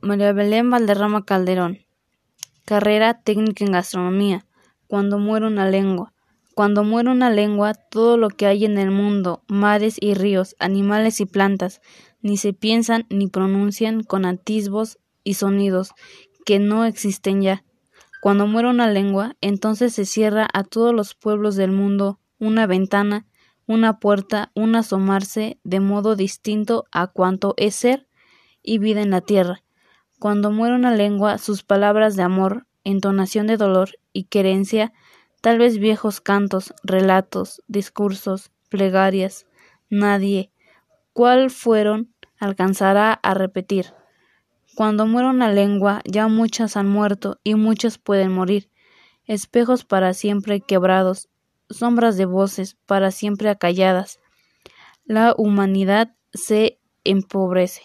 María Belén Valderrama Calderón. Carrera técnica en gastronomía. Cuando muere una lengua. Cuando muere una lengua, todo lo que hay en el mundo, mares y ríos, animales y plantas, ni se piensan ni pronuncian con atisbos y sonidos que no existen ya. Cuando muere una lengua, entonces se cierra a todos los pueblos del mundo una ventana, una puerta, un asomarse de modo distinto a cuanto es ser y vida en la tierra. Cuando muere una lengua, sus palabras de amor, entonación de dolor y querencia tal vez viejos cantos, relatos, discursos, plegarias, nadie, cuál fueron, alcanzará a repetir. Cuando muera una lengua, ya muchas han muerto y muchas pueden morir, espejos para siempre quebrados, sombras de voces para siempre acalladas. La humanidad se empobrece.